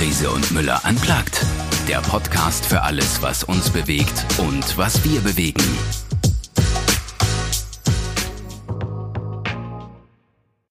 Riese und Müller anplagt. Der Podcast für alles, was uns bewegt und was wir bewegen.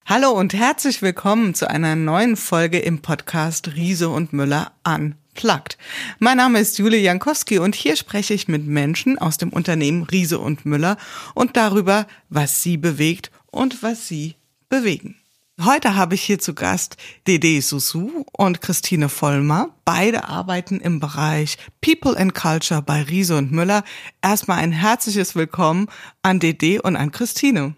Hallo und herzlich willkommen zu einer neuen Folge im Podcast Riese und Müller Unplugged. Mein Name ist Julie Jankowski und hier spreche ich mit Menschen aus dem Unternehmen Riese und Müller und darüber, was sie bewegt und was sie bewegen. Heute habe ich hier zu Gast Dede Susu und Christine Vollmer. Beide arbeiten im Bereich People and Culture bei Riese und Müller. Erstmal ein herzliches Willkommen an Dede und an Christine.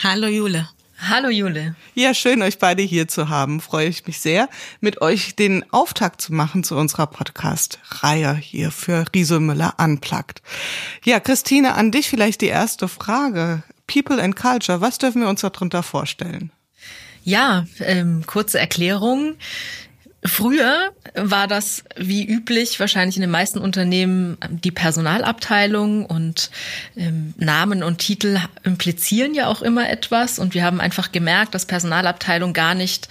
Hallo Jule. Hallo Jule. Ja, schön, euch beide hier zu haben. Freue ich mich sehr, mit euch den Auftakt zu machen zu unserer Podcast-Reihe hier für Riese Müller Unplugged. Ja, Christine, an dich vielleicht die erste Frage. People and Culture, was dürfen wir uns darunter vorstellen? Ja, ähm, kurze Erklärung. Früher war das wie üblich wahrscheinlich in den meisten Unternehmen die Personalabteilung und ähm, Namen und Titel implizieren ja auch immer etwas und wir haben einfach gemerkt, dass Personalabteilung gar nicht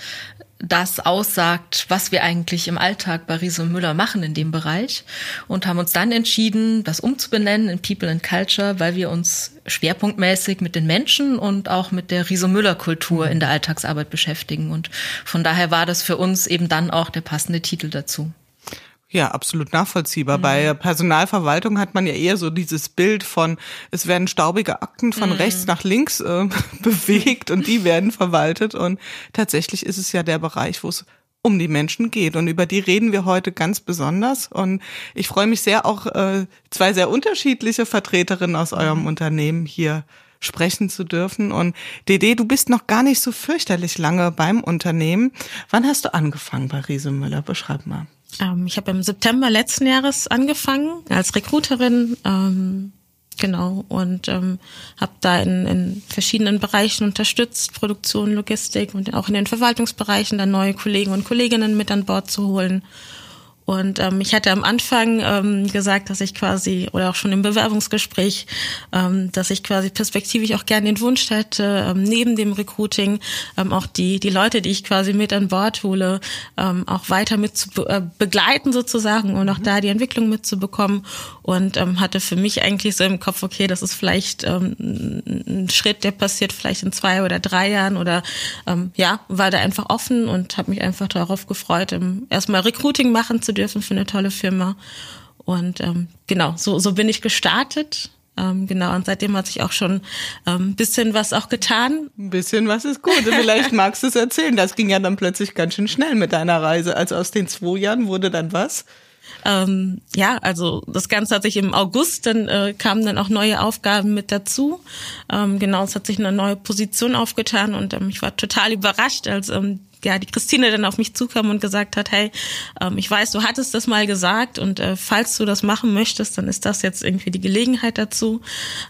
das aussagt, was wir eigentlich im Alltag bei Riese und Müller machen in dem Bereich und haben uns dann entschieden, das umzubenennen in People and Culture, weil wir uns schwerpunktmäßig mit den Menschen und auch mit der Riese Müller Kultur in der Alltagsarbeit beschäftigen und von daher war das für uns eben dann auch der passende Titel dazu. Ja, absolut nachvollziehbar. Mhm. Bei Personalverwaltung hat man ja eher so dieses Bild von, es werden staubige Akten von mhm. rechts nach links äh, bewegt und die werden verwaltet. Und tatsächlich ist es ja der Bereich, wo es um die Menschen geht. Und über die reden wir heute ganz besonders. Und ich freue mich sehr, auch äh, zwei sehr unterschiedliche Vertreterinnen aus eurem mhm. Unternehmen hier sprechen zu dürfen. Und Dede, du bist noch gar nicht so fürchterlich lange beim Unternehmen. Wann hast du angefangen bei Riese Müller? Beschreib mal. Ähm, ich habe im September letzten Jahres angefangen als Recruiterin. Ähm, genau und ähm, habe da in, in verschiedenen Bereichen unterstützt, Produktion, Logistik und auch in den Verwaltungsbereichen dann neue Kollegen und Kolleginnen mit an Bord zu holen und ähm, ich hatte am Anfang ähm, gesagt, dass ich quasi, oder auch schon im Bewerbungsgespräch, ähm, dass ich quasi perspektivisch auch gerne den Wunsch hätte, ähm, neben dem Recruiting ähm, auch die, die Leute, die ich quasi mit an Bord hole, ähm, auch weiter mit zu be äh, begleiten sozusagen und auch mhm. da die Entwicklung mitzubekommen. Und ähm, hatte für mich eigentlich so im Kopf, okay, das ist vielleicht ähm, ein Schritt, der passiert vielleicht in zwei oder drei Jahren oder ähm, ja, war da einfach offen und habe mich einfach darauf gefreut, erstmal Recruiting machen zu dürfen für eine tolle Firma. Und ähm, genau, so, so bin ich gestartet. Ähm, genau, und seitdem hat sich auch schon ein ähm, bisschen was auch getan. Ein bisschen was ist gut. Vielleicht magst du es erzählen. Das ging ja dann plötzlich ganz schön schnell mit deiner Reise. Also aus den zwei Jahren wurde dann was? Ähm, ja, also das Ganze hat sich im August, dann äh, kamen dann auch neue Aufgaben mit dazu. Ähm, genau, es hat sich eine neue Position aufgetan und ähm, ich war total überrascht, als ähm, ja, die Christine dann auf mich zukam und gesagt hat, hey, ähm, ich weiß, du hattest das mal gesagt und äh, falls du das machen möchtest, dann ist das jetzt irgendwie die Gelegenheit dazu.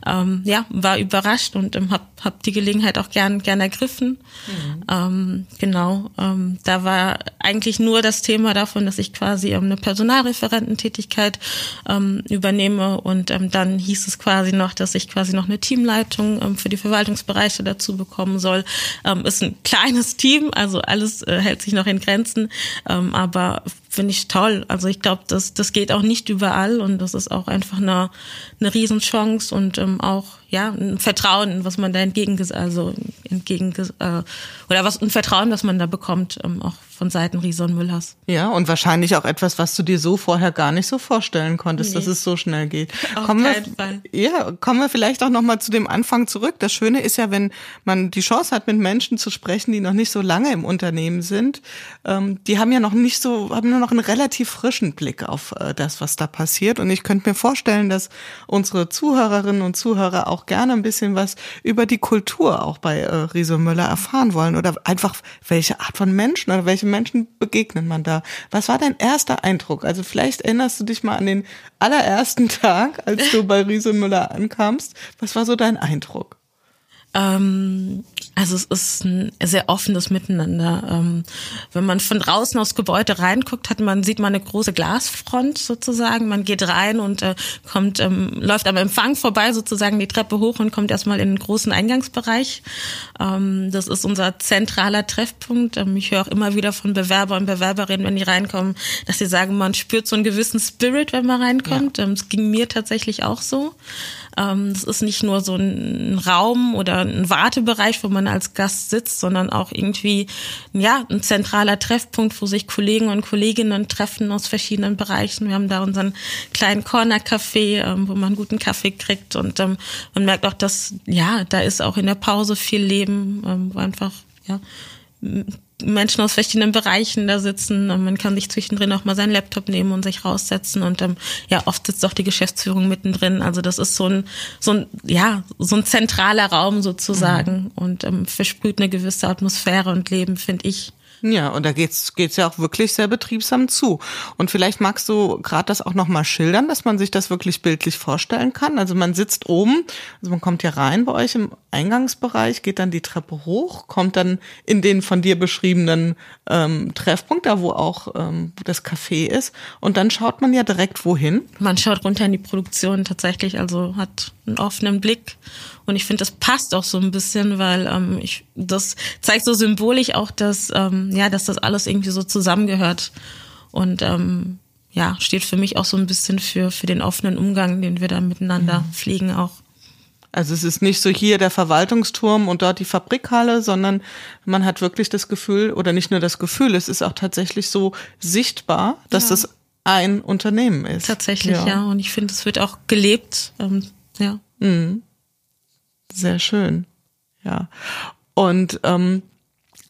Ähm, ja, war überrascht und ähm, hab, hab die Gelegenheit auch gern, gern ergriffen. Mhm. Ähm, genau, ähm, da war eigentlich nur das Thema davon, dass ich quasi ähm, eine Personalreferententätigkeit ähm, übernehme und ähm, dann hieß es quasi noch, dass ich quasi noch eine Teamleitung ähm, für die Verwaltungsbereiche dazu bekommen soll. Ähm, ist ein kleines Team, also alles äh, hält sich noch in Grenzen, ähm, aber finde ich toll. Also ich glaube, das, das geht auch nicht überall und das ist auch einfach eine, eine Riesenchance und ähm, auch ja ein Vertrauen, was man da entgegen also entgegen äh, oder was ein Vertrauen, was man da bekommt, ähm, auch von Seiten Riese Müllers. Ja, und wahrscheinlich auch etwas, was du dir so vorher gar nicht so vorstellen konntest, nee. dass es so schnell geht. Auf kommen keinen wir, Fall. Ja, kommen wir vielleicht auch noch mal zu dem Anfang zurück. Das Schöne ist ja, wenn man die Chance hat, mit Menschen zu sprechen, die noch nicht so lange im Unternehmen sind, ähm, die haben ja noch nicht so, haben nur noch einen relativ frischen Blick auf äh, das, was da passiert. Und ich könnte mir vorstellen, dass unsere Zuhörerinnen und Zuhörer auch gerne ein bisschen was über die Kultur auch bei äh, Riese Müller erfahren wollen oder einfach welche Art von Menschen oder welche Menschen begegnet man da? Was war dein erster Eindruck? Also vielleicht erinnerst du dich mal an den allerersten Tag, als du bei Riese Müller ankamst. Was war so dein Eindruck? Ähm, also es ist ein sehr offenes Miteinander. Ähm, wenn man von draußen aufs Gebäude reinguckt, hat man sieht man eine große Glasfront sozusagen. Man geht rein und äh, kommt ähm, läuft am Empfang vorbei sozusagen die Treppe hoch und kommt erstmal in den großen Eingangsbereich. Ähm, das ist unser zentraler Treffpunkt. Ähm, ich höre auch immer wieder von Bewerber und Bewerberinnen, wenn die reinkommen, dass sie sagen, man spürt so einen gewissen Spirit, wenn man reinkommt. Ähm, es ja. ging mir tatsächlich auch so. Ähm, das ist nicht nur so ein Raum oder ein Wartebereich, wo man als Gast sitzt, sondern auch irgendwie ja ein zentraler Treffpunkt, wo sich Kollegen und Kolleginnen treffen aus verschiedenen Bereichen. Wir haben da unseren kleinen Corner-Café, ähm, wo man guten Kaffee kriegt und ähm, man merkt auch, dass ja da ist auch in der Pause viel Leben, wo einfach ja Menschen aus verschiedenen Bereichen da sitzen. Und man kann sich zwischendrin auch mal seinen Laptop nehmen und sich raussetzen. Und ähm, ja, oft sitzt auch die Geschäftsführung mittendrin. Also das ist so ein, so ein, ja, so ein zentraler Raum sozusagen mhm. und ähm, versprüht eine gewisse Atmosphäre und Leben, finde ich. Ja, und da geht's geht's ja auch wirklich sehr betriebsam zu. Und vielleicht magst du gerade das auch noch mal schildern, dass man sich das wirklich bildlich vorstellen kann. Also man sitzt oben, also man kommt hier rein bei euch im Eingangsbereich, geht dann die Treppe hoch, kommt dann in den von dir beschriebenen ähm, Treffpunkt, da wo auch ähm, das Café ist, und dann schaut man ja direkt wohin. Man schaut runter in die Produktion tatsächlich, also hat einen offenen Blick und ich finde, das passt auch so ein bisschen, weil ähm, ich das zeigt so symbolisch auch, dass ähm, ja, dass das alles irgendwie so zusammengehört und ähm, ja, steht für mich auch so ein bisschen für für den offenen Umgang, den wir da miteinander mhm. pflegen auch. Also es ist nicht so hier der Verwaltungsturm und dort die Fabrikhalle, sondern man hat wirklich das Gefühl, oder nicht nur das Gefühl, es ist auch tatsächlich so sichtbar, dass ja. das ein Unternehmen ist. Tatsächlich, ja. ja. Und ich finde, es wird auch gelebt. Ähm, ja. Mhm. Sehr schön. Ja. Und ähm,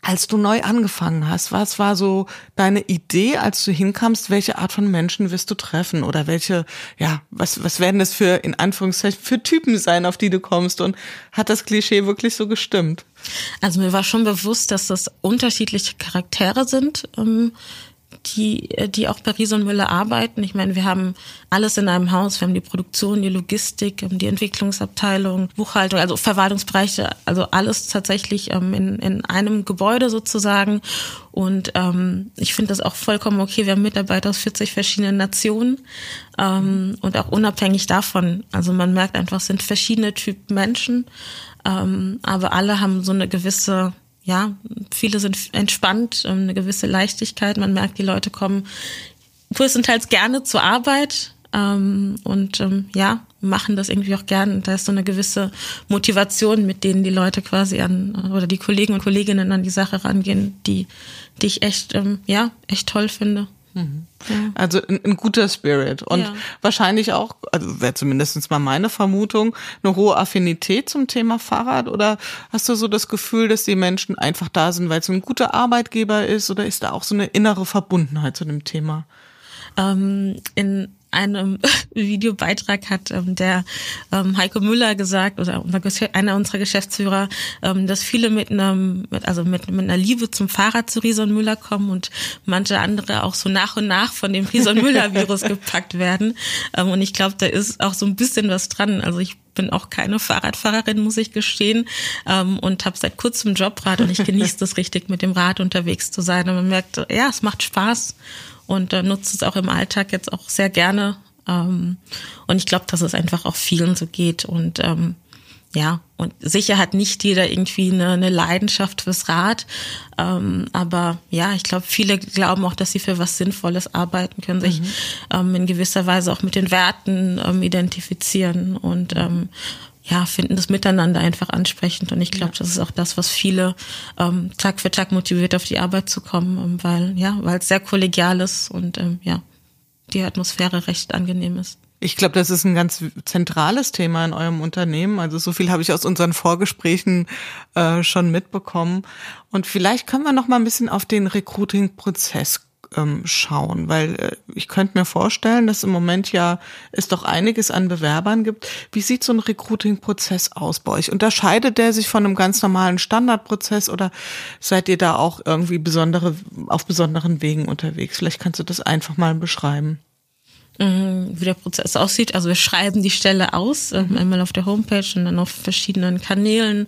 als du neu angefangen hast, was war so deine Idee, als du hinkamst, welche Art von Menschen wirst du treffen oder welche, ja, was, was werden das für, in Anführungszeichen, für Typen sein, auf die du kommst und hat das Klischee wirklich so gestimmt? Also mir war schon bewusst, dass das unterschiedliche Charaktere sind, ähm, die, die auch bei Riese Müller arbeiten. Ich meine, wir haben alles in einem Haus. Wir haben die Produktion, die Logistik, die Entwicklungsabteilung, Buchhaltung, also Verwaltungsbereiche, also alles tatsächlich ähm, in, in einem Gebäude sozusagen. Und ähm, ich finde das auch vollkommen okay. Wir haben Mitarbeiter aus 40 verschiedenen Nationen ähm, und auch unabhängig davon. Also man merkt einfach, es sind verschiedene Typen Menschen, ähm, aber alle haben so eine gewisse ja, viele sind entspannt, ähm, eine gewisse Leichtigkeit. Man merkt, die Leute kommen größtenteils gerne zur Arbeit ähm, und ähm, ja, machen das irgendwie auch gern. Da ist so eine gewisse Motivation, mit denen die Leute quasi an oder die Kollegen und Kolleginnen an die Sache rangehen, die, die ich echt, ähm, ja, echt toll finde. Ja. Also ein, ein, guter Spirit und ja. wahrscheinlich auch, also wäre zumindest mal meine Vermutung, eine hohe Affinität zum Thema Fahrrad oder hast du so das Gefühl, dass die Menschen einfach da sind, weil es ein guter Arbeitgeber ist oder ist da auch so eine innere Verbundenheit zu dem Thema? Ähm, in einem Videobeitrag hat ähm, der ähm, Heiko Müller gesagt oder einer unserer Geschäftsführer, ähm, dass viele mit einem, mit, also mit, mit einer Liebe zum Fahrrad zu Rison Müller kommen und manche andere auch so nach und nach von dem Rison Müller Virus gepackt werden. Ähm, und ich glaube, da ist auch so ein bisschen was dran. Also ich bin auch keine Fahrradfahrerin, muss ich gestehen, ähm, und habe seit kurzem Jobrad und ich genieße das richtig, mit dem Rad unterwegs zu sein. Und man merkt, ja, es macht Spaß und äh, nutze es auch im Alltag jetzt auch sehr gerne. Ähm, und ich glaube, dass es einfach auch vielen so geht. Und ähm, ja, und sicher hat nicht jeder irgendwie eine, eine Leidenschaft fürs Rad. Ähm, aber ja, ich glaube, viele glauben auch, dass sie für was Sinnvolles arbeiten, können sich mhm. ähm, in gewisser Weise auch mit den Werten ähm, identifizieren und ähm, ja, finden das Miteinander einfach ansprechend. Und ich glaube, ja. das ist auch das, was viele ähm, Tag für Tag motiviert, auf die Arbeit zu kommen, ähm, weil, ja, weil es sehr kollegial ist und ähm, ja, die Atmosphäre recht angenehm ist. Ich glaube, das ist ein ganz zentrales Thema in eurem Unternehmen. Also so viel habe ich aus unseren Vorgesprächen äh, schon mitbekommen. Und vielleicht können wir noch mal ein bisschen auf den Recruiting-Prozess ähm, schauen, weil äh, ich könnte mir vorstellen, dass im Moment ja es doch einiges an Bewerbern gibt. Wie sieht so ein Recruiting-Prozess aus bei euch? Unterscheidet der sich von einem ganz normalen Standardprozess oder seid ihr da auch irgendwie besondere auf besonderen Wegen unterwegs? Vielleicht kannst du das einfach mal beschreiben. Mhm, wie der Prozess aussieht. Also wir schreiben die Stelle aus, ähm, mhm. einmal auf der Homepage und dann auf verschiedenen Kanälen. Mhm.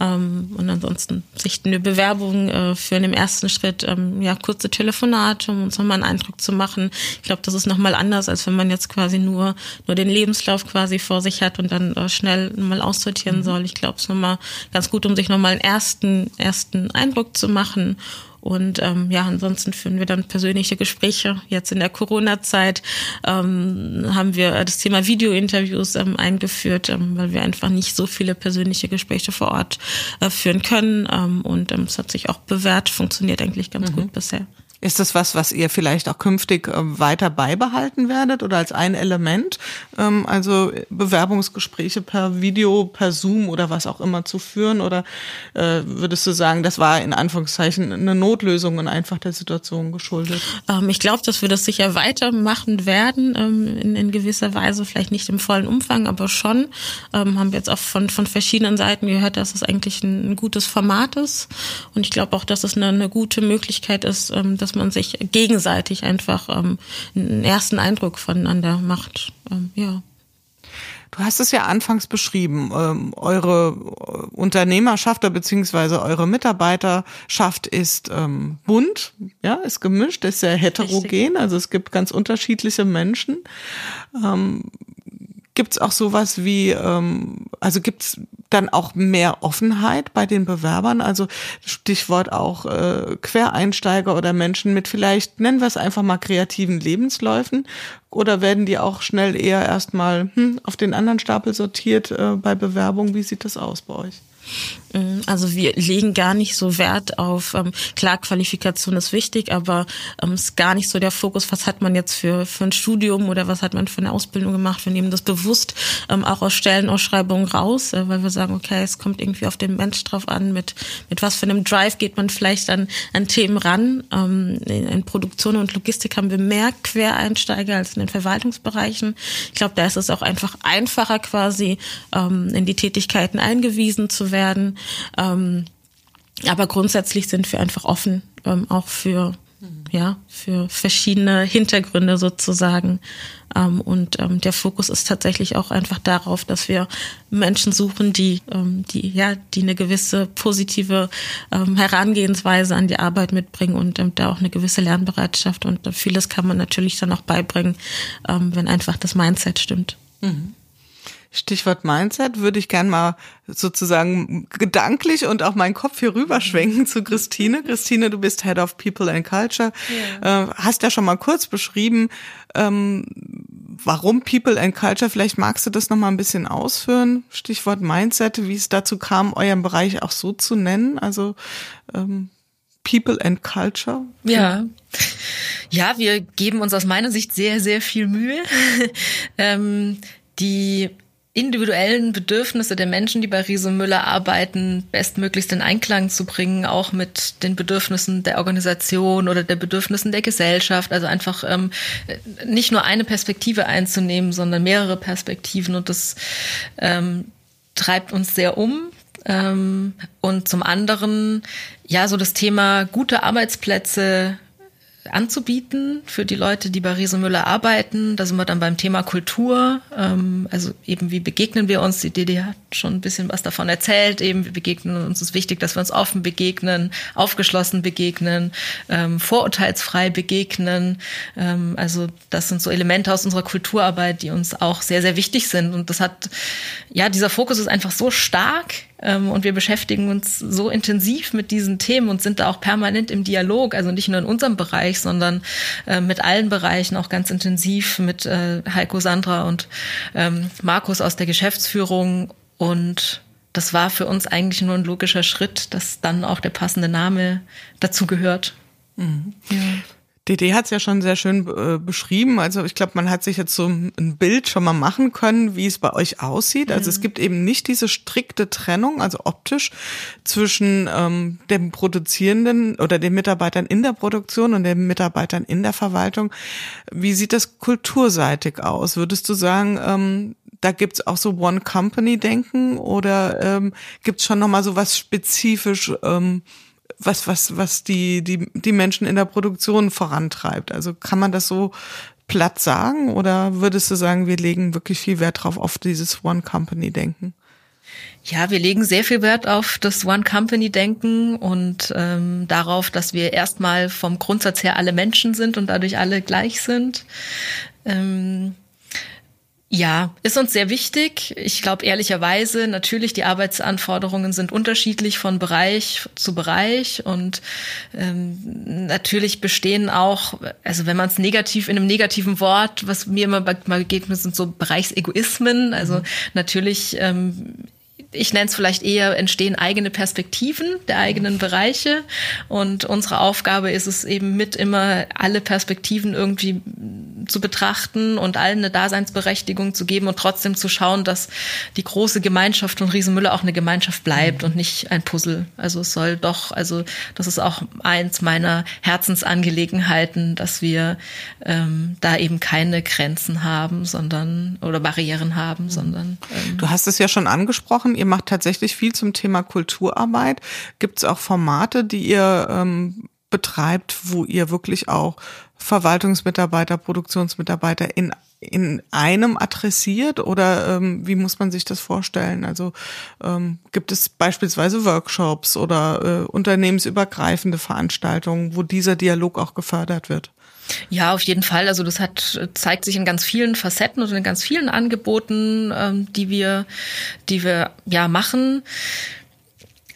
Ähm, und ansonsten sichten wir Bewerbungen äh, für in dem ersten Schritt ähm, ja kurze Telefonate, um uns nochmal einen Eindruck zu machen. Ich glaube, das ist nochmal anders, als wenn man jetzt quasi nur nur den Lebenslauf quasi vor sich hat und dann äh, schnell mal aussortieren mhm. soll. Ich glaube, es ist nochmal ganz gut, um sich nochmal einen ersten ersten Eindruck zu machen. Und ähm, ja, ansonsten führen wir dann persönliche Gespräche. Jetzt in der Corona-Zeit ähm, haben wir das Thema Videointerviews ähm, eingeführt, ähm, weil wir einfach nicht so viele persönliche Gespräche vor Ort äh, führen können. Ähm, und ähm, es hat sich auch bewährt, funktioniert eigentlich ganz mhm. gut bisher. Ist das was, was ihr vielleicht auch künftig äh, weiter beibehalten werdet oder als ein Element? Ähm, also Bewerbungsgespräche per Video, per Zoom oder was auch immer zu führen? Oder äh, würdest du sagen, das war in Anführungszeichen eine Notlösung und einfach der Situation geschuldet? Ähm, ich glaube, dass wir das sicher weitermachen werden, ähm, in, gewisser Weise, vielleicht nicht im vollen Umfang, aber schon. haben wir jetzt auch von, von verschiedenen Seiten gehört, dass es eigentlich ein, ein gutes Format ist. Und ich glaube auch, dass es eine, eine gute Möglichkeit ist, dass dass man sich gegenseitig einfach ähm, einen ersten Eindruck voneinander macht. Ähm, ja. Du hast es ja anfangs beschrieben, ähm, eure Unternehmerschaft beziehungsweise eure Mitarbeiterschaft ist ähm, bunt, ja, ist gemischt, ist sehr heterogen, Richtig. also es gibt ganz unterschiedliche Menschen. Ähm, gibt es auch sowas wie, ähm, also gibt es dann auch mehr Offenheit bei den Bewerbern? Also Stichwort auch äh, Quereinsteiger oder Menschen mit vielleicht, nennen wir es einfach mal kreativen Lebensläufen. Oder werden die auch schnell eher erstmal hm, auf den anderen Stapel sortiert äh, bei Bewerbung? Wie sieht das aus bei euch? Mhm. Also wir legen gar nicht so Wert auf, ähm, klar, Qualifikation ist wichtig, aber ähm, ist gar nicht so der Fokus, was hat man jetzt für, für ein Studium oder was hat man für eine Ausbildung gemacht. Wir nehmen das bewusst ähm, auch aus Stellenausschreibungen raus, äh, weil wir sagen, okay, es kommt irgendwie auf den Mensch drauf an, mit, mit was für einem Drive geht man vielleicht an, an Themen ran. Ähm, in, in Produktion und Logistik haben wir mehr Quereinsteiger als in den Verwaltungsbereichen. Ich glaube, da ist es auch einfach einfacher quasi ähm, in die Tätigkeiten eingewiesen zu werden. Ähm, aber grundsätzlich sind wir einfach offen, ähm, auch für ja, für verschiedene Hintergründe sozusagen. Ähm, und ähm, der Fokus ist tatsächlich auch einfach darauf, dass wir Menschen suchen, die, ähm, die, ja, die eine gewisse positive ähm, Herangehensweise an die Arbeit mitbringen und ähm, da auch eine gewisse Lernbereitschaft. Und vieles kann man natürlich dann auch beibringen, ähm, wenn einfach das Mindset stimmt. Mhm. Stichwort Mindset würde ich gern mal sozusagen gedanklich und auch meinen Kopf hier rüberschwenken zu Christine. Christine, du bist Head of People and Culture. Ja. Äh, hast ja schon mal kurz beschrieben, ähm, warum People and Culture. Vielleicht magst du das noch mal ein bisschen ausführen. Stichwort Mindset, wie es dazu kam, euren Bereich auch so zu nennen. Also ähm, People and Culture. Ja. Ja, wir geben uns aus meiner Sicht sehr, sehr viel Mühe. ähm, die individuellen Bedürfnisse der Menschen, die bei Riese Müller arbeiten, bestmöglichst in Einklang zu bringen, auch mit den Bedürfnissen der Organisation oder der Bedürfnissen der Gesellschaft. Also einfach ähm, nicht nur eine Perspektive einzunehmen, sondern mehrere Perspektiven. Und das ähm, treibt uns sehr um. Ähm, und zum anderen, ja, so das Thema gute Arbeitsplätze anzubieten für die Leute, die bei Riese Müller arbeiten. Da sind wir dann beim Thema Kultur. Ähm, also eben, wie begegnen wir uns? Die DD hat schon ein bisschen was davon erzählt. Eben, wir begegnen uns. ist wichtig, dass wir uns offen begegnen, aufgeschlossen begegnen, ähm, vorurteilsfrei begegnen. Ähm, also das sind so Elemente aus unserer Kulturarbeit, die uns auch sehr, sehr wichtig sind. Und das hat, ja, dieser Fokus ist einfach so stark und wir beschäftigen uns so intensiv mit diesen Themen und sind da auch permanent im Dialog, also nicht nur in unserem Bereich, sondern äh, mit allen Bereichen auch ganz intensiv mit äh, Heiko Sandra und ähm, Markus aus der Geschäftsführung. Und das war für uns eigentlich nur ein logischer Schritt, dass dann auch der passende Name dazu gehört. Mhm. Ja. DD hat es ja schon sehr schön äh, beschrieben. Also ich glaube, man hat sich jetzt so ein Bild schon mal machen können, wie es bei euch aussieht. Also mhm. es gibt eben nicht diese strikte Trennung, also optisch, zwischen ähm, dem Produzierenden oder den Mitarbeitern in der Produktion und den Mitarbeitern in der Verwaltung. Wie sieht das kulturseitig aus? Würdest du sagen, ähm, da gibt's auch so One-Company-Denken oder ähm, gibt's schon nochmal so was spezifisch ähm, was, was, was die, die, die Menschen in der Produktion vorantreibt. Also kann man das so platt sagen oder würdest du sagen, wir legen wirklich viel Wert drauf auf dieses One Company Denken? Ja, wir legen sehr viel Wert auf das One Company Denken und ähm, darauf, dass wir erstmal vom Grundsatz her alle Menschen sind und dadurch alle gleich sind. Ähm, ja, ist uns sehr wichtig. Ich glaube ehrlicherweise, natürlich, die Arbeitsanforderungen sind unterschiedlich von Bereich zu Bereich und ähm, natürlich bestehen auch, also wenn man es negativ in einem negativen Wort, was mir immer mal begegnet, sind so Bereichsegoismen. Also mhm. natürlich ähm, ich nenne es vielleicht eher, entstehen eigene Perspektiven der eigenen Bereiche. Und unsere Aufgabe ist es eben mit immer alle Perspektiven irgendwie zu betrachten und allen eine Daseinsberechtigung zu geben und trotzdem zu schauen, dass die große Gemeinschaft von Riesenmüller auch eine Gemeinschaft bleibt und nicht ein Puzzle. Also es soll doch, also das ist auch eins meiner Herzensangelegenheiten, dass wir ähm, da eben keine Grenzen haben, sondern oder Barrieren haben, sondern ähm, Du hast es ja schon angesprochen, ihr macht tatsächlich viel zum Thema Kulturarbeit. Gibt es auch Formate, die ihr ähm, betreibt, wo ihr wirklich auch Verwaltungsmitarbeiter, Produktionsmitarbeiter in in einem adressiert oder ähm, wie muss man sich das vorstellen? Also ähm, gibt es beispielsweise Workshops oder äh, unternehmensübergreifende Veranstaltungen, wo dieser Dialog auch gefördert wird? Ja, auf jeden Fall. Also das hat zeigt sich in ganz vielen Facetten und in ganz vielen Angeboten, ähm, die wir, die wir ja machen.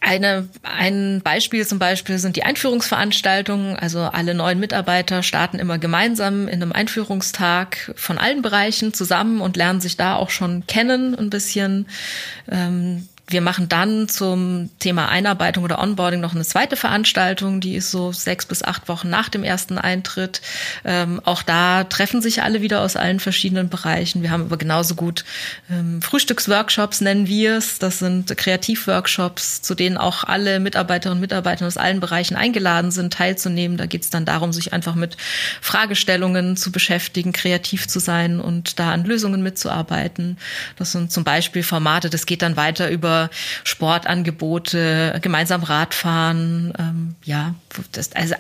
Eine, ein Beispiel zum Beispiel sind die Einführungsveranstaltungen. Also alle neuen Mitarbeiter starten immer gemeinsam in einem Einführungstag von allen Bereichen zusammen und lernen sich da auch schon kennen ein bisschen. Ähm, wir machen dann zum Thema Einarbeitung oder Onboarding noch eine zweite Veranstaltung, die ist so sechs bis acht Wochen nach dem ersten Eintritt. Ähm, auch da treffen sich alle wieder aus allen verschiedenen Bereichen. Wir haben aber genauso gut ähm, Frühstücksworkshops, nennen wir es. Das sind Kreativworkshops, zu denen auch alle Mitarbeiterinnen und Mitarbeiter aus allen Bereichen eingeladen sind, teilzunehmen. Da geht es dann darum, sich einfach mit Fragestellungen zu beschäftigen, kreativ zu sein und da an Lösungen mitzuarbeiten. Das sind zum Beispiel Formate, das geht dann weiter über Sportangebote, gemeinsam Radfahren, ähm, ja, das, also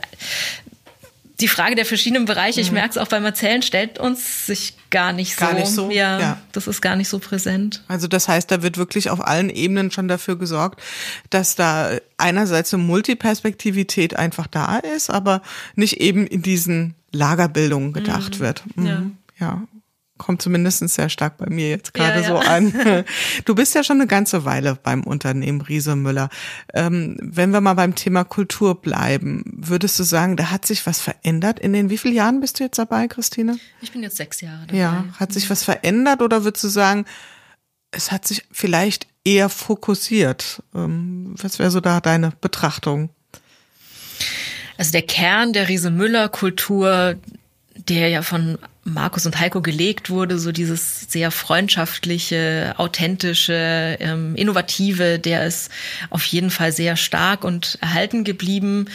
die Frage der verschiedenen Bereiche, ich mhm. merke es auch beim Erzählen, stellt uns sich gar nicht so. Gar nicht so. Ja, ja, das ist gar nicht so präsent. Also das heißt, da wird wirklich auf allen Ebenen schon dafür gesorgt, dass da einerseits eine Multiperspektivität einfach da ist, aber nicht eben in diesen Lagerbildungen gedacht mhm. wird. Mhm. Ja. ja kommt zumindest sehr stark bei mir jetzt gerade ja, ja. so an. Du bist ja schon eine ganze Weile beim Unternehmen Riese Müller. Ähm, wenn wir mal beim Thema Kultur bleiben, würdest du sagen, da hat sich was verändert? In den wie vielen Jahren bist du jetzt dabei, Christine? Ich bin jetzt sechs Jahre dabei. Ja, hat sich was verändert oder würdest du sagen, es hat sich vielleicht eher fokussiert? Ähm, was wäre so da deine Betrachtung? Also der Kern der Riese Müller Kultur, der ja von Markus und Heiko gelegt wurde, so dieses sehr freundschaftliche, authentische, ähm, innovative, der ist auf jeden Fall sehr stark und erhalten geblieben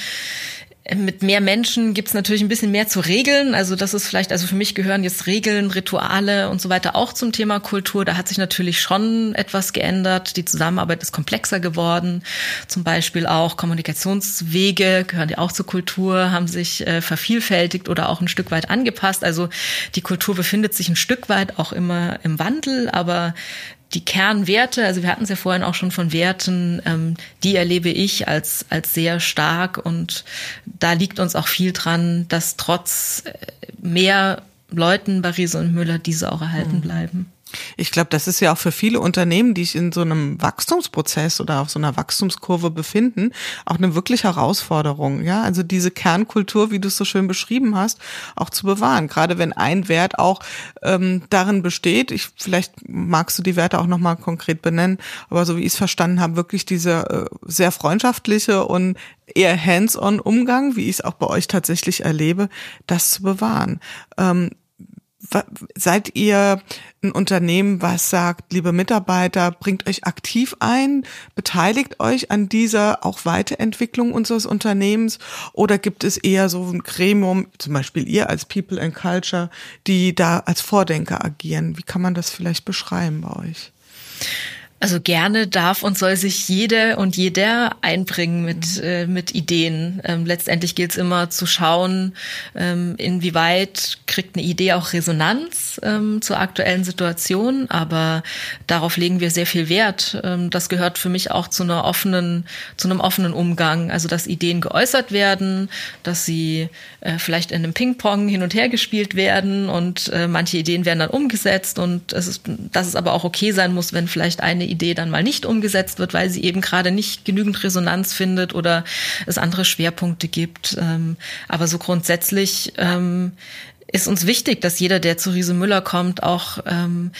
mit mehr Menschen gibt's natürlich ein bisschen mehr zu regeln. Also das ist vielleicht, also für mich gehören jetzt Regeln, Rituale und so weiter auch zum Thema Kultur. Da hat sich natürlich schon etwas geändert. Die Zusammenarbeit ist komplexer geworden. Zum Beispiel auch Kommunikationswege gehören ja auch zur Kultur, haben sich äh, vervielfältigt oder auch ein Stück weit angepasst. Also die Kultur befindet sich ein Stück weit auch immer im Wandel, aber die Kernwerte, also wir hatten es ja vorhin auch schon von Werten, ähm, die erlebe ich als, als sehr stark und da liegt uns auch viel dran, dass trotz äh, mehr Leuten bei Riese und Müller diese auch erhalten mhm. bleiben. Ich glaube, das ist ja auch für viele Unternehmen, die sich in so einem Wachstumsprozess oder auf so einer Wachstumskurve befinden, auch eine wirklich Herausforderung. Ja, also diese Kernkultur, wie du es so schön beschrieben hast, auch zu bewahren. Gerade wenn ein Wert auch ähm, darin besteht. Ich vielleicht magst du die Werte auch noch mal konkret benennen, aber so wie ich es verstanden habe, wirklich dieser äh, sehr freundschaftliche und eher hands-on Umgang, wie ich es auch bei euch tatsächlich erlebe, das zu bewahren. Ähm, seid ihr ein Unternehmen, was sagt, liebe Mitarbeiter, bringt euch aktiv ein, beteiligt euch an dieser auch Weiterentwicklung unseres Unternehmens oder gibt es eher so ein Gremium, zum Beispiel ihr als People and Culture, die da als Vordenker agieren? Wie kann man das vielleicht beschreiben bei euch? Also gerne darf und soll sich jede und jeder einbringen mit, mhm. äh, mit Ideen. Ähm, letztendlich gilt es immer zu schauen, ähm, inwieweit kriegt eine Idee auch Resonanz ähm, zur aktuellen Situation. Aber darauf legen wir sehr viel Wert. Ähm, das gehört für mich auch zu einer offenen, zu einem offenen Umgang. Also dass Ideen geäußert werden, dass sie äh, vielleicht in einem Ping-Pong hin und her gespielt werden und äh, manche Ideen werden dann umgesetzt und es ist, dass es aber auch okay sein muss, wenn vielleicht eine Idee dann mal nicht umgesetzt wird, weil sie eben gerade nicht genügend Resonanz findet oder es andere Schwerpunkte gibt. Ähm, aber so grundsätzlich ähm, ist uns wichtig, dass jeder, der zu Riese Müller kommt, auch ähm,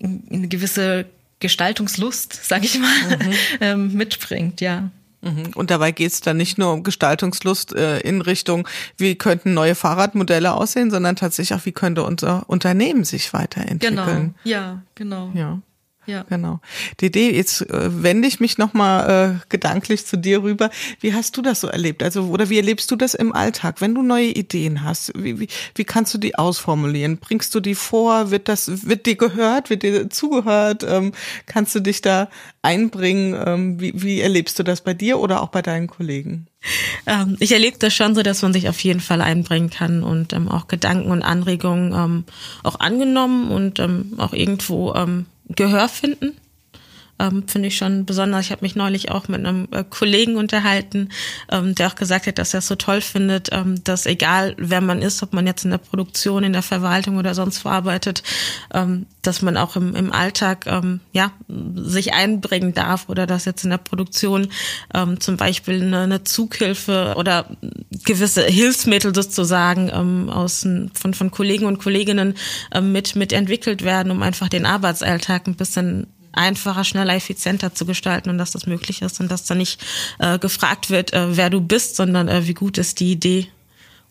eine gewisse Gestaltungslust, sage ich mal, mhm. mitbringt, ja. Mhm. Und dabei geht es dann nicht nur um Gestaltungslust äh, in Richtung, wie könnten neue Fahrradmodelle aussehen, sondern tatsächlich auch, wie könnte unser Unternehmen sich weiterentwickeln. Genau, ja, genau. Ja. Ja. Genau. Dede, jetzt äh, wende ich mich nochmal äh, gedanklich zu dir rüber. Wie hast du das so erlebt? Also, oder wie erlebst du das im Alltag, wenn du neue Ideen hast? Wie, wie, wie kannst du die ausformulieren? Bringst du die vor? Wird das, wird dir gehört? Wird dir zugehört? Ähm, kannst du dich da einbringen? Ähm, wie, wie erlebst du das bei dir oder auch bei deinen Kollegen? Ähm, ich erlebe das schon so, dass man sich auf jeden Fall einbringen kann und ähm, auch Gedanken und Anregungen ähm, auch angenommen und ähm, auch irgendwo ähm, Gehör finden. Ähm, Finde ich schon besonders. Ich habe mich neulich auch mit einem äh, Kollegen unterhalten, ähm, der auch gesagt hat, dass er es so toll findet, ähm, dass egal wer man ist, ob man jetzt in der Produktion, in der Verwaltung oder sonst wo arbeitet, ähm, dass man auch im, im Alltag ähm, ja sich einbringen darf oder dass jetzt in der Produktion ähm, zum Beispiel eine, eine Zughilfe oder gewisse Hilfsmittel sozusagen aus von von Kollegen und Kolleginnen mit mit entwickelt werden, um einfach den Arbeitsalltag ein bisschen einfacher, schneller, effizienter zu gestalten und dass das möglich ist und dass da nicht äh, gefragt wird, äh, wer du bist, sondern äh, wie gut ist die Idee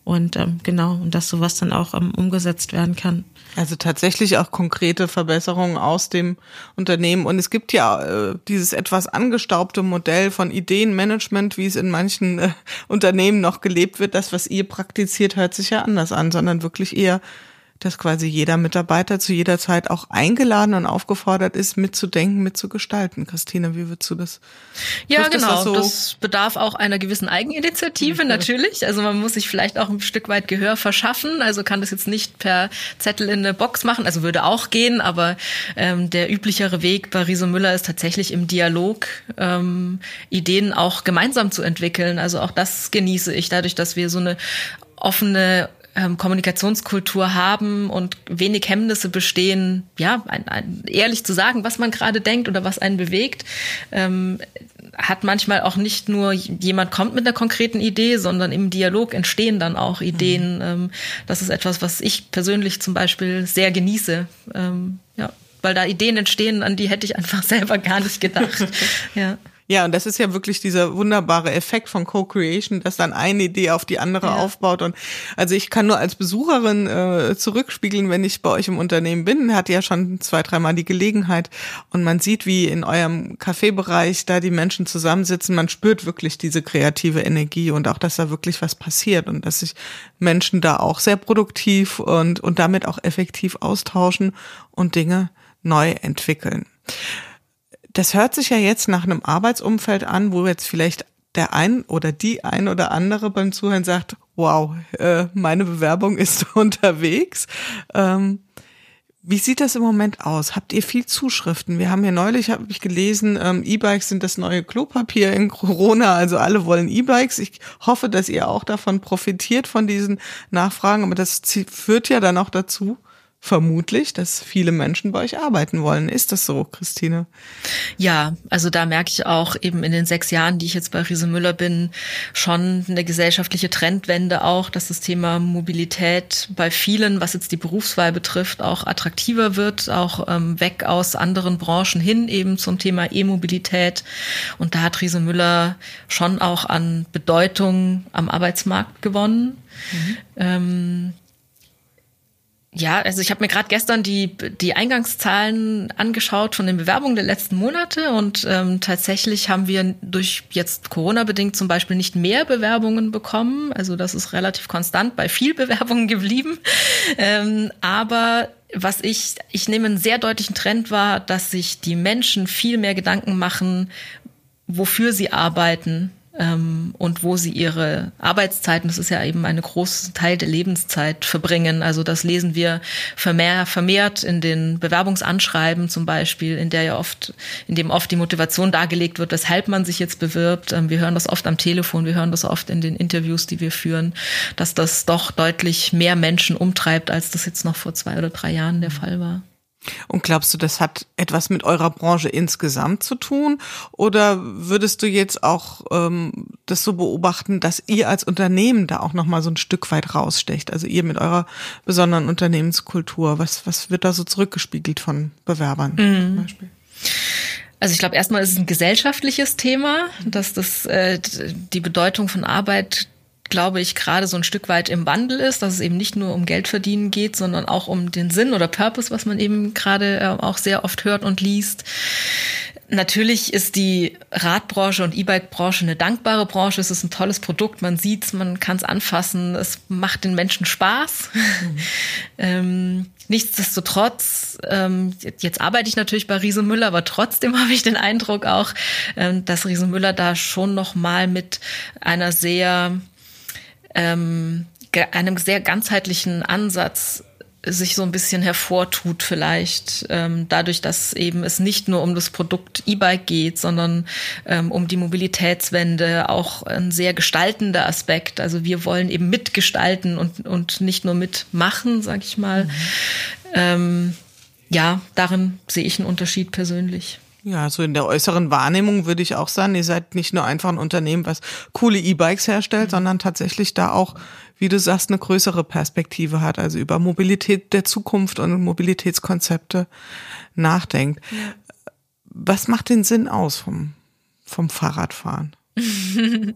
und ähm, genau und dass sowas dann auch ähm, umgesetzt werden kann. Also tatsächlich auch konkrete Verbesserungen aus dem Unternehmen. Und es gibt ja äh, dieses etwas angestaubte Modell von Ideenmanagement, wie es in manchen äh, Unternehmen noch gelebt wird. Das, was ihr praktiziert, hört sich ja anders an, sondern wirklich eher dass quasi jeder Mitarbeiter zu jeder Zeit auch eingeladen und aufgefordert ist, mitzudenken, mitzugestalten. Christine, wie würdest du das? Ja, genau. Das, so? das, bedarf auch einer gewissen Eigeninitiative okay. natürlich. Also man muss sich vielleicht auch ein Stück weit Gehör verschaffen. Also kann das jetzt nicht per Zettel in eine Box machen. Also würde auch gehen, aber ähm, der üblichere Weg bei Riso Müller ist tatsächlich im Dialog ähm, Ideen auch gemeinsam zu entwickeln. Also auch das genieße ich dadurch, dass wir so eine offene ähm, Kommunikationskultur haben und wenig Hemmnisse bestehen, ja, ein, ein, ehrlich zu sagen, was man gerade denkt oder was einen bewegt, ähm, hat manchmal auch nicht nur jemand kommt mit einer konkreten Idee, sondern im Dialog entstehen dann auch Ideen. Mhm. Ähm, das ist etwas, was ich persönlich zum Beispiel sehr genieße. Ähm, ja, weil da Ideen entstehen, an die hätte ich einfach selber gar nicht gedacht. ja. Ja, und das ist ja wirklich dieser wunderbare Effekt von Co-Creation, dass dann eine Idee auf die andere ja. aufbaut. Und also ich kann nur als Besucherin äh, zurückspiegeln, wenn ich bei euch im Unternehmen bin, hatte ja schon zwei, dreimal die Gelegenheit und man sieht, wie in eurem Kaffeebereich da die Menschen zusammensitzen. Man spürt wirklich diese kreative Energie und auch, dass da wirklich was passiert und dass sich Menschen da auch sehr produktiv und, und damit auch effektiv austauschen und Dinge neu entwickeln das hört sich ja jetzt nach einem Arbeitsumfeld an, wo jetzt vielleicht der ein oder die ein oder andere beim Zuhören sagt, wow, äh, meine Bewerbung ist unterwegs. Ähm, wie sieht das im Moment aus? Habt ihr viel Zuschriften? Wir haben ja neulich, habe ich gelesen, ähm, E-Bikes sind das neue Klopapier in Corona, also alle wollen E-Bikes. Ich hoffe, dass ihr auch davon profitiert, von diesen Nachfragen, aber das führt ja dann auch dazu, vermutlich, dass viele Menschen bei euch arbeiten wollen. Ist das so, Christine? Ja, also da merke ich auch eben in den sechs Jahren, die ich jetzt bei Riese Müller bin, schon eine gesellschaftliche Trendwende auch, dass das Thema Mobilität bei vielen, was jetzt die Berufswahl betrifft, auch attraktiver wird, auch ähm, weg aus anderen Branchen hin eben zum Thema E-Mobilität. Und da hat Riese Müller schon auch an Bedeutung am Arbeitsmarkt gewonnen. Mhm. Ähm, Ja, also ich habe mir gerade gestern die, die Eingangszahlen angeschaut von den Bewerbungen der letzten Monate und ähm, tatsächlich haben wir durch jetzt Corona-bedingt zum Beispiel nicht mehr Bewerbungen bekommen. Also das ist relativ konstant bei viel Bewerbungen geblieben. Ähm, aber was ich, ich nehme einen sehr deutlichen Trend wahr, dass sich die Menschen viel mehr Gedanken machen, wofür sie arbeiten ähm, und wo sie ihre Arbeitszeiten, das ist ja eben ein großer Teil der Lebenszeit, verbringen. Also das lesen wir vermehr, vermehrt in den Bewerbungsanschreiben zum Beispiel, in der ja oft, in dem oft die Motivation dargelegt wird, weshalb man sich jetzt bewirbt. Ähm, wir hören das oft am Telefon, wir hören das oft in den Interviews, die wir führen, dass das doch deutlich mehr Menschen umtreibt, als das jetzt noch vor zwei oder drei Jahren der Fall war. Und glaubst du, das hat etwas mit eurer Branche insgesamt zu tun? Oder würdest du jetzt auch ähm, das so beobachten, dass ihr als Unternehmen da auch nochmal so ein Stück weit rausstecht? Also ihr mit eurer besonderen Unternehmenskultur. Was, was wird da so zurückgespiegelt von Bewerbern mhm. zum Beispiel? Also ich glaube, erstmal ist es ein gesellschaftliches Thema, dass das äh, die Bedeutung von Arbeit glaube ich, gerade so ein Stück weit im Wandel ist, dass es eben nicht nur um Geld verdienen geht, sondern auch um den Sinn oder Purpose, was man eben gerade äh, auch sehr oft hört und liest. Natürlich ist die Radbranche und E-Bike-Branche eine dankbare Branche. Es ist ein tolles Produkt, man sieht's, man kann es anfassen, es macht den Menschen Spaß. Mhm. ähm, nichtsdestotrotz, ähm, jetzt arbeite ich natürlich bei Riese Müller, aber trotzdem habe ich den Eindruck auch, ähm, dass Riese Müller da schon noch mal mit einer sehr ähm, einem sehr ganzheitlichen Ansatz sich so ein bisschen hervortut vielleicht ähm, dadurch, dass eben es nicht nur um das Produkt E-Bike geht, sondern ähm, um die Mobilitätswende, auch ein sehr gestaltender Aspekt. Also wir wollen eben mitgestalten und, und nicht nur mitmachen, sag ich mal. Mhm. Ähm, ja, darin sehe ich einen Unterschied persönlich. Ja, so in der äußeren Wahrnehmung würde ich auch sagen, ihr seid nicht nur einfach ein Unternehmen, was coole E-Bikes herstellt, mhm. sondern tatsächlich da auch, wie du sagst, eine größere Perspektive hat, also über Mobilität der Zukunft und Mobilitätskonzepte nachdenkt. Ja. Was macht den Sinn aus vom, vom Fahrradfahren?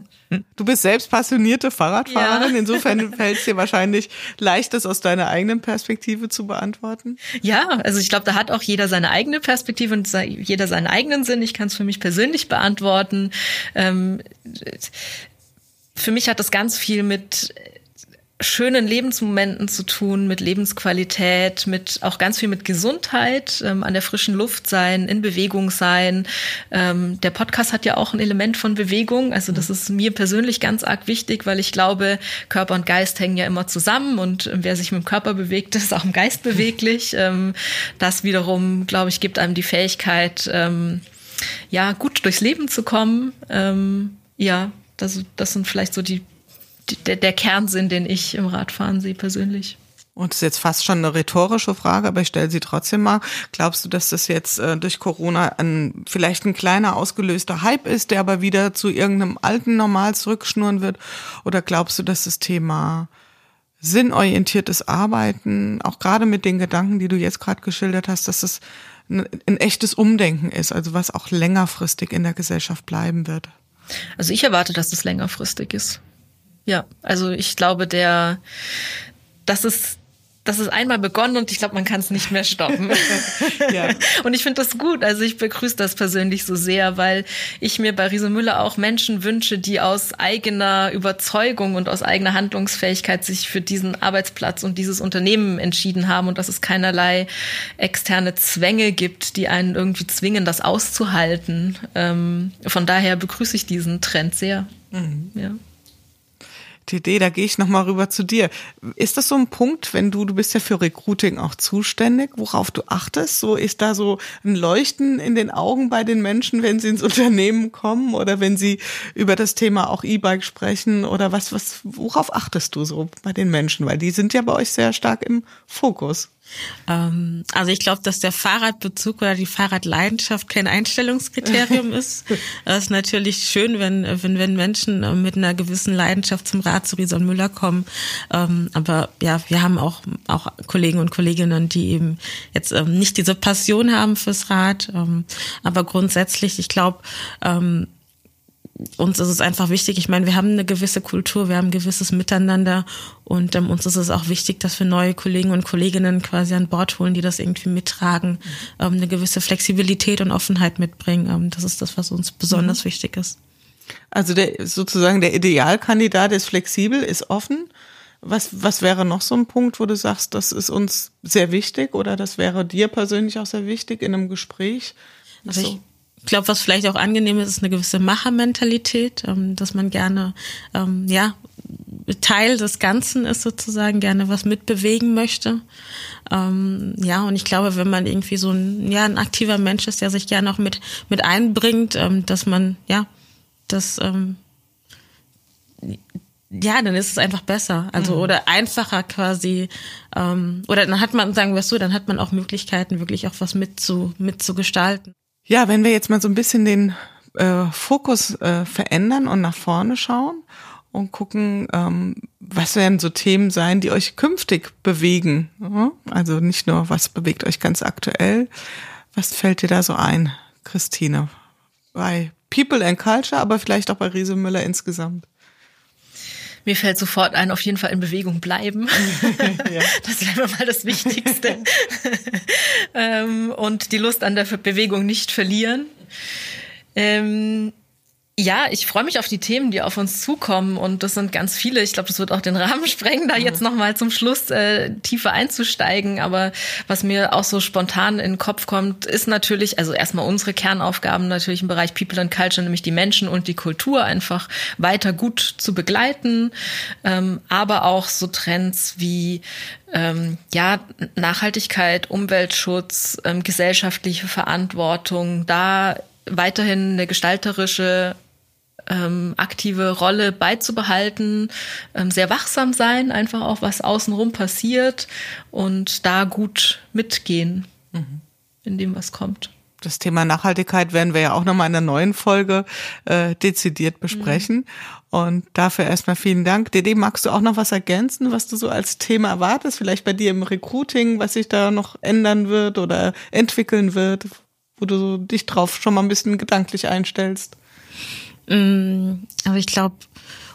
Du bist selbst passionierte Fahrradfahrerin, ja. insofern fällt es dir wahrscheinlich leicht, das aus deiner eigenen Perspektive zu beantworten. Ja, also ich glaube, da hat auch jeder seine eigene Perspektive und jeder seinen eigenen Sinn. Ich kann es für mich persönlich beantworten. Ähm, für mich hat das ganz viel mit schönen Lebensmomenten zu tun, mit Lebensqualität, mit auch ganz viel mit Gesundheit, ähm, an der frischen Luft sein, in Bewegung sein. Ähm, der Podcast hat ja auch ein Element von Bewegung. Also das ist mir persönlich ganz arg wichtig, weil ich glaube, Körper und Geist hängen ja immer zusammen und wer sich mit dem Körper bewegt, ist auch im Geist beweglich. Ähm, das wiederum, glaube ich, gibt einem die Fähigkeit, ähm, ja, gut durchs Leben zu kommen. Ähm, ja, das, das sind vielleicht so die der, der Kernsinn, den ich im Radfahren sehe persönlich. Und das ist jetzt fast schon eine rhetorische Frage, aber ich stelle sie trotzdem mal. Glaubst du, dass das jetzt äh, durch Corona ein, vielleicht ein kleiner ausgelöster Hype ist, der aber wieder zu irgendeinem alten Normal zurückschnurren wird? Oder glaubst du, dass das Thema sinnorientiertes Arbeiten, auch gerade mit den Gedanken, die du jetzt gerade geschildert hast, dass das ein, ein echtes Umdenken ist, also was auch längerfristig in der Gesellschaft bleiben wird? Also ich erwarte, dass es längerfristig ist. Ja, also ich glaube, der, das ist, das ist einmal begonnen und ich glaube, man kann es nicht mehr stoppen. ja. Und ich finde das gut. Also ich begrüße das persönlich so sehr, weil ich mir bei Riese Müller auch Menschen wünsche, die aus eigener Überzeugung und aus eigener Handlungsfähigkeit sich für diesen Arbeitsplatz und dieses Unternehmen entschieden haben und dass es keinerlei externe Zwänge gibt, die einen irgendwie zwingen, das auszuhalten. Ähm, von daher begrüße ich diesen Trend sehr. Mhm. Ja Idee, da gehe ich nochmal rüber zu dir. Ist das so ein Punkt, wenn du, du bist ja für Recruiting auch zuständig, worauf du achtest? So ist da so ein Leuchten in den Augen bei den Menschen, wenn sie ins Unternehmen kommen oder wenn sie über das Thema auch E-Bike sprechen oder was, was, worauf achtest du so bei den Menschen? Weil die sind ja bei euch sehr stark im Fokus. Ähm, also ich glaube, dass der Fahrradbezug oder die Fahrradleidenschaft kein Einstellungskriterium ist. Es ist natürlich schön, wenn, wenn, wenn Menschen mit einer gewissen Leidenschaft zum Rad zu Rieson Müller kommen. Ähm, aber ja, wir haben auch, auch Kollegen und Kolleginnen, die eben jetzt ähm, nicht diese Passion haben fürs Rad. aber grundsätzlich, ich glaube, uns ist es einfach wichtig. Ich meine, wir haben eine gewisse Kultur, wir haben ein gewisses Miteinander und ähm, uns ist es auch wichtig, dass wir neue Kollegen und Kolleginnen quasi an Bord holen, die das irgendwie mittragen, ähm, eine gewisse Flexibilität und Offenheit mitbringen. Ähm, das ist das, was uns besonders mhm. wichtig ist. Also der sozusagen der Idealkandidat ist flexibel, ist offen. Was, was wäre noch so ein Punkt, wo du sagst, das ist uns sehr wichtig oder das wäre dir persönlich auch sehr wichtig in einem Gespräch? Also so. ich glaube, was vielleicht auch angenehm ist, ist eine gewisse Machermentalität, ähm, dass man gerne, ähm, ja, Teil des Ganzen ist sozusagen, gerne was mitbewegen möchte. Ähm, ja, und ich glaube, wenn man irgendwie so ein, ja, ein aktiver Mensch ist, der sich gerne auch mit, mit einbringt, ähm, dass man, ja, das, ähm, ja, dann ist es einfach besser. Also mhm. oder einfacher quasi. Ähm, oder dann hat man, sagen wir es so, dann hat man auch Möglichkeiten, wirklich auch was mit zu, mitzugestalten. Ja, wenn wir jetzt mal so ein bisschen den äh, Fokus äh, verändern und nach vorne schauen und gucken, ähm, was werden so Themen sein, die euch künftig bewegen. Also nicht nur, was bewegt euch ganz aktuell. Was fällt dir da so ein, Christine? Bei People and Culture, aber vielleicht auch bei Riese Müller insgesamt. Mir fällt sofort ein, auf jeden Fall in Bewegung bleiben. ja. Das wäre mal das Wichtigste. ähm, und die Lust an der Bewegung nicht verlieren. Ähm, ja, ich freue mich auf die Themen, die auf uns zukommen und das sind ganz viele. Ich glaube, das wird auch den Rahmen sprengen, da jetzt nochmal zum Schluss äh, tiefer einzusteigen. Aber was mir auch so spontan in den Kopf kommt, ist natürlich, also erstmal unsere Kernaufgaben natürlich im Bereich People and Culture, nämlich die Menschen und die Kultur einfach weiter gut zu begleiten, ähm, aber auch so Trends wie ähm, ja, Nachhaltigkeit, Umweltschutz, ähm, gesellschaftliche Verantwortung, da weiterhin eine gestalterische ähm, aktive Rolle beizubehalten, ähm, sehr wachsam sein, einfach auch was außenrum passiert und da gut mitgehen mhm. in dem, was kommt. Das Thema Nachhaltigkeit werden wir ja auch nochmal in der neuen Folge äh, dezidiert besprechen. Mhm. Und dafür erstmal vielen Dank. Dede, magst du auch noch was ergänzen, was du so als Thema erwartest? Vielleicht bei dir im Recruiting, was sich da noch ändern wird oder entwickeln wird, wo du so dich drauf schon mal ein bisschen gedanklich einstellst? Mm, aber ich glaube,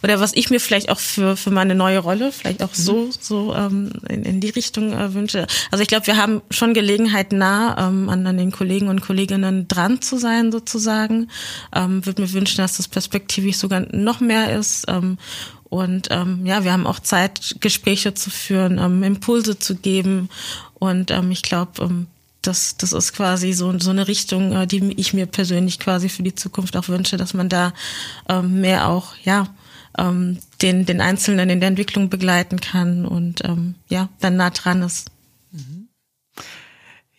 oder was ich mir vielleicht auch für für meine neue Rolle vielleicht auch so mhm. so ähm, in, in die Richtung äh, wünsche. Also ich glaube, wir haben schon Gelegenheit nah ähm, an, an den Kollegen und Kolleginnen dran zu sein sozusagen. Ähm, Würde mir wünschen, dass das perspektivisch sogar noch mehr ist. Ähm, und ähm, ja, wir haben auch Zeit, Gespräche zu führen, ähm, Impulse zu geben. Und ähm, ich glaube, ähm, das, das ist quasi so, so eine Richtung, äh, die ich mir persönlich quasi für die Zukunft auch wünsche, dass man da ähm, mehr auch, ja, ähm, den, den Einzelnen in der Entwicklung begleiten kann und ähm, ja, dann nah dran ist.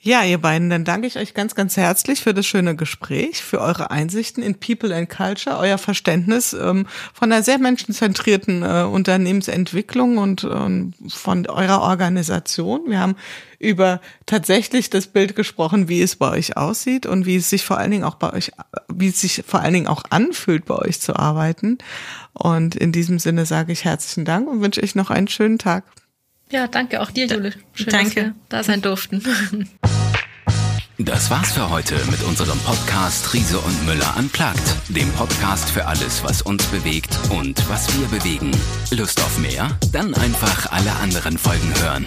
Ja, ihr beiden, dann danke ich euch ganz, ganz herzlich für das schöne Gespräch, für eure Einsichten in People and Culture, euer Verständnis ähm, von einer sehr menschenzentrierten äh, Unternehmensentwicklung und ähm, von eurer Organisation. Wir haben über tatsächlich das Bild gesprochen, wie es bei euch aussieht und wie es sich vor allen Dingen auch bei euch, wie es sich vor allen Dingen auch anfühlt, bei euch zu arbeiten. Und in diesem Sinne sage ich herzlichen Dank und wünsche euch noch einen schönen Tag. Ja, danke auch dir, Jule. Schön, danke. dass wir da sein durften. Das war's für heute mit unserem Podcast Riese und Müller unplugged, dem Podcast für alles, was uns bewegt und was wir bewegen. Lust auf mehr? Dann einfach alle anderen Folgen hören.